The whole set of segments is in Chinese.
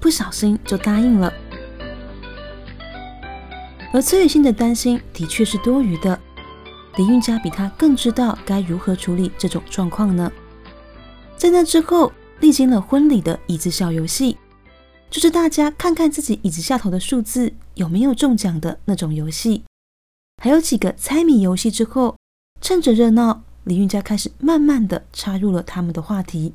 不小心就答应了。而崔雨欣的担心的确是多余的，林韵佳比他更知道该如何处理这种状况呢。在那之后，历经了婚礼的椅子小游戏，就是大家看看自己椅子下头的数字有没有中奖的那种游戏。还有几个猜谜游戏之后，趁着热闹，李运家开始慢慢的插入了他们的话题。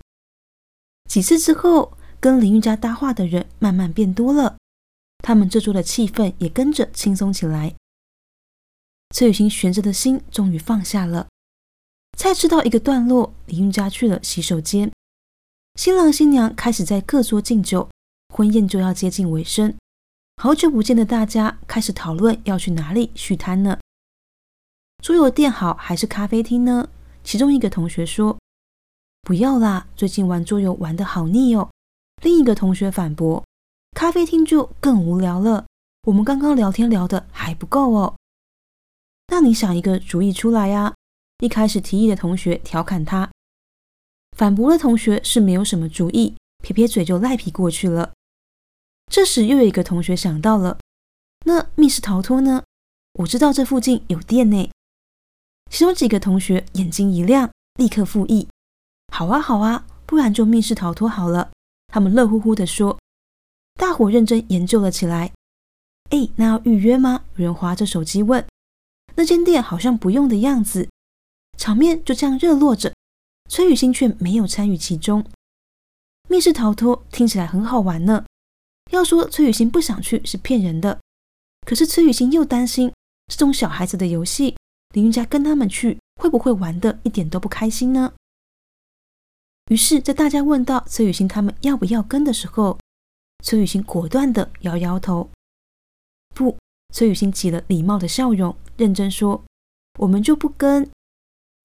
几次之后，跟李运家搭话的人慢慢变多了，他们这桌的气氛也跟着轻松起来。崔雨欣悬着的心终于放下了。菜吃到一个段落，李运家去了洗手间。新郎新娘开始在各桌敬酒，婚宴就要接近尾声。好久不见的大家开始讨论要去哪里续摊呢？桌游店好还是咖啡厅呢？其中一个同学说：“不要啦，最近玩桌游玩得好腻哦。”另一个同学反驳：“咖啡厅就更无聊了，我们刚刚聊天聊得还不够哦。”那你想一个主意出来呀？一开始提议的同学调侃他，反驳的同学是没有什么主意，撇撇嘴就赖皮过去了。这时又有一个同学想到了，那密室逃脱呢？我知道这附近有店呢。其中几个同学眼睛一亮，立刻附议：“好啊，好啊，不然就密室逃脱好了。”他们乐乎乎地说。大伙认真研究了起来。哎，那要预约吗？有人划着手机问。那间店好像不用的样子。场面就这样热络着，崔雨欣却没有参与其中。密室逃脱听起来很好玩呢，要说崔雨欣不想去是骗人的。可是崔雨欣又担心这种小孩子的游戏，林云家跟他们去会不会玩的一点都不开心呢？于是，在大家问到崔雨欣他们要不要跟的时候，崔雨欣果断的摇摇头，不。崔雨欣挤了礼貌的笑容，认真说：“我们就不跟。”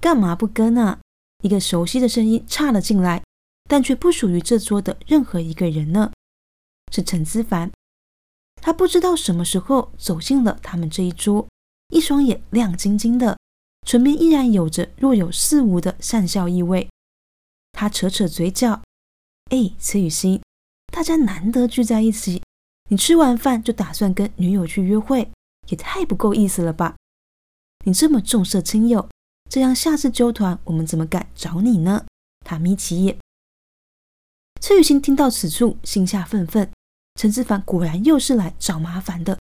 干嘛不跟啊？一个熟悉的声音插了进来，但却不属于这桌的任何一个人呢。是陈思凡，他不知道什么时候走进了他们这一桌，一双眼亮晶晶的，唇边依然有着若有似无的善笑意味。他扯扯嘴角：“哎，崔雨欣，大家难得聚在一起，你吃完饭就打算跟女友去约会，也太不够意思了吧？你这么重色轻友。”这样下次揪团，我们怎么敢找你呢？他眯起眼。崔雨欣听到此处，心下愤愤。陈志凡果然又是来找麻烦的。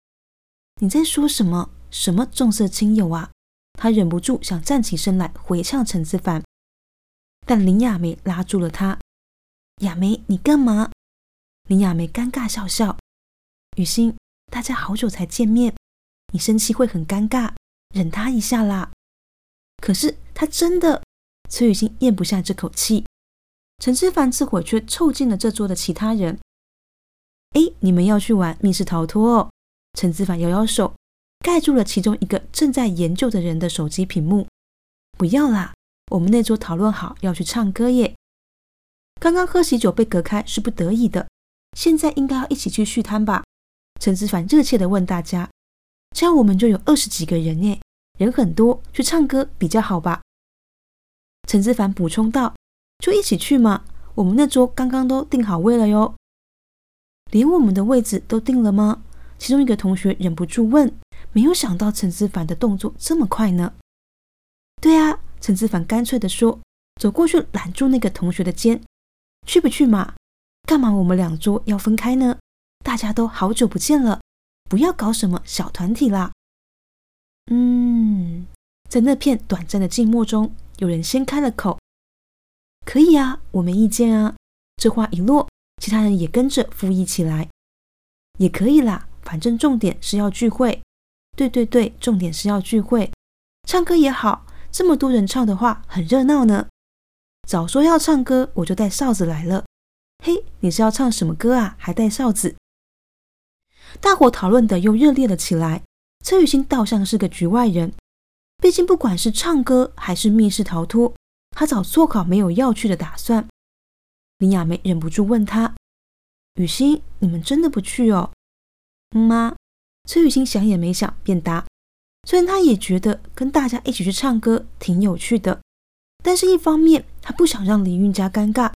你在说什么？什么重色轻友啊？他忍不住想站起身来回呛陈志凡，但林雅梅拉住了他。雅梅，你干嘛？林雅梅尴尬笑笑。雨欣，大家好久才见面，你生气会很尴尬，忍他一下啦。可是他真的，崔雨欣咽不下这口气。陈之凡这会却凑近了这桌的其他人。哎，你们要去玩密室逃脱哦？陈之凡摇摇手，盖住了其中一个正在研究的人的手机屏幕。不要啦，我们那桌讨论好要去唱歌耶。刚刚喝喜酒被隔开是不得已的，现在应该要一起去续摊吧？陈志凡热切地问大家。这样我们就有二十几个人耶。人很多，去唱歌比较好吧？陈志凡补充道：“就一起去嘛，我们那桌刚刚都订好位了哟。”连我们的位置都定了吗？其中一个同学忍不住问：“没有想到陈志凡的动作这么快呢？”“对啊。”陈志凡干脆地说，走过去揽住那个同学的肩：“去不去嘛？干嘛我们两桌要分开呢？大家都好久不见了，不要搞什么小团体啦。”嗯，在那片短暂的静默中，有人先开了口：“可以啊，我没意见啊。”这话一落，其他人也跟着附议起来：“也可以啦，反正重点是要聚会。”“对对对，重点是要聚会，唱歌也好，这么多人唱的话很热闹呢。”“早说要唱歌，我就带哨子来了。”“嘿，你是要唱什么歌啊？还带哨子？”大伙讨论的又热烈了起来。崔雨欣倒像是个局外人，毕竟不管是唱歌还是密室逃脱，她早做好没有要去的打算。林雅梅忍不住问她：“雨欣，你们真的不去哦？”“妈。”崔雨欣想也没想便答。虽然他也觉得跟大家一起去唱歌挺有趣的，但是一方面他不想让林韵家尴尬，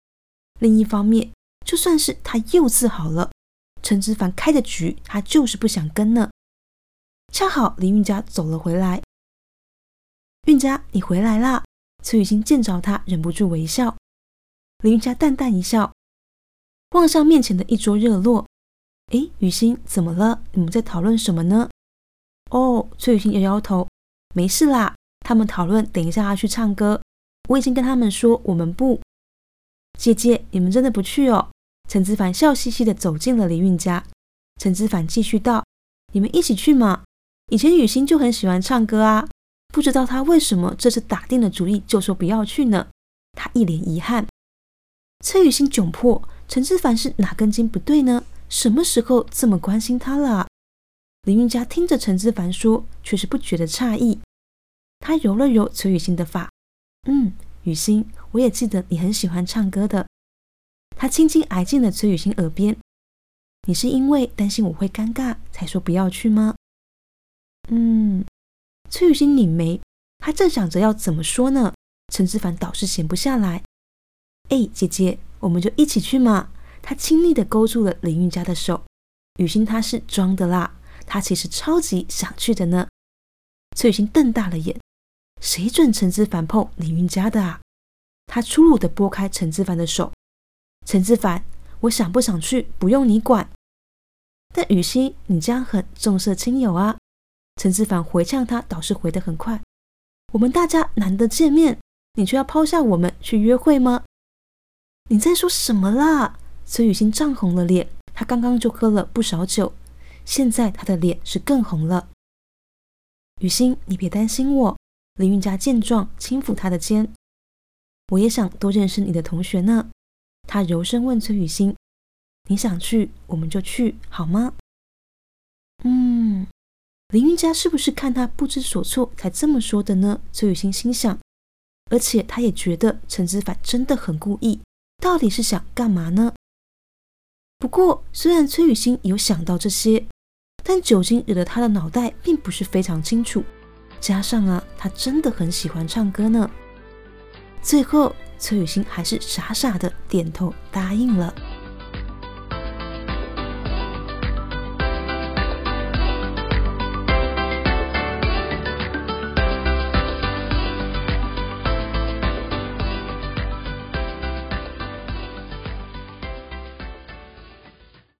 另一方面就算是他又自豪了，陈之凡开的局他就是不想跟呢。恰好林韵家走了回来，韵家你回来啦！崔雨欣见着他，忍不住微笑。林韵家淡淡一笑，望向面前的一桌热络。哎，雨欣怎么了？你们在讨论什么呢？哦，崔雨欣摇摇头，没事啦。他们讨论等一下要去唱歌，我已经跟他们说我们不。姐姐，你们真的不去哦？陈子凡笑嘻嘻的走进了林韵家。陈子凡继续道：“你们一起去嘛。”以前雨欣就很喜欢唱歌啊，不知道她为什么这次打定了主意就说不要去呢？她一脸遗憾。崔雨欣窘迫，陈之凡是哪根筋不对呢？什么时候这么关心她了？林韵佳听着陈之凡说，却是不觉得诧异。她揉了揉崔雨欣的发，嗯，雨欣，我也记得你很喜欢唱歌的。她轻轻挨进了崔雨欣耳边，你是因为担心我会尴尬才说不要去吗？嗯，崔雨欣拧眉，她正想着要怎么说呢，陈之凡倒是闲不下来。哎，姐姐，我们就一起去嘛。他亲昵的勾住了林韵佳的手。雨欣她是装的啦，他其实超级想去的呢。崔雨欣瞪大了眼，谁准陈之凡碰林云家的啊？他粗鲁的拨开陈之凡的手。陈之凡，我想不想去不用你管。但雨欣，你这样很重色轻友啊。陈志凡回呛他，倒是回得很快。我们大家难得见面，你却要抛下我们去约会吗？你在说什么啦？崔雨欣涨红了脸，她刚刚就喝了不少酒，现在他的脸是更红了。雨欣，你别担心我。林韵佳见状，轻抚他的肩。我也想多认识你的同学呢。他柔声问崔雨欣：“你想去，我们就去，好吗？”嗯。林韵佳是不是看他不知所措才这么说的呢？崔雨欣心想，而且他也觉得陈子凡真的很故意，到底是想干嘛呢？不过，虽然崔雨欣有想到这些，但酒精惹得他的脑袋并不是非常清楚，加上啊，他真的很喜欢唱歌呢。最后，崔雨欣还是傻傻的点头答应了。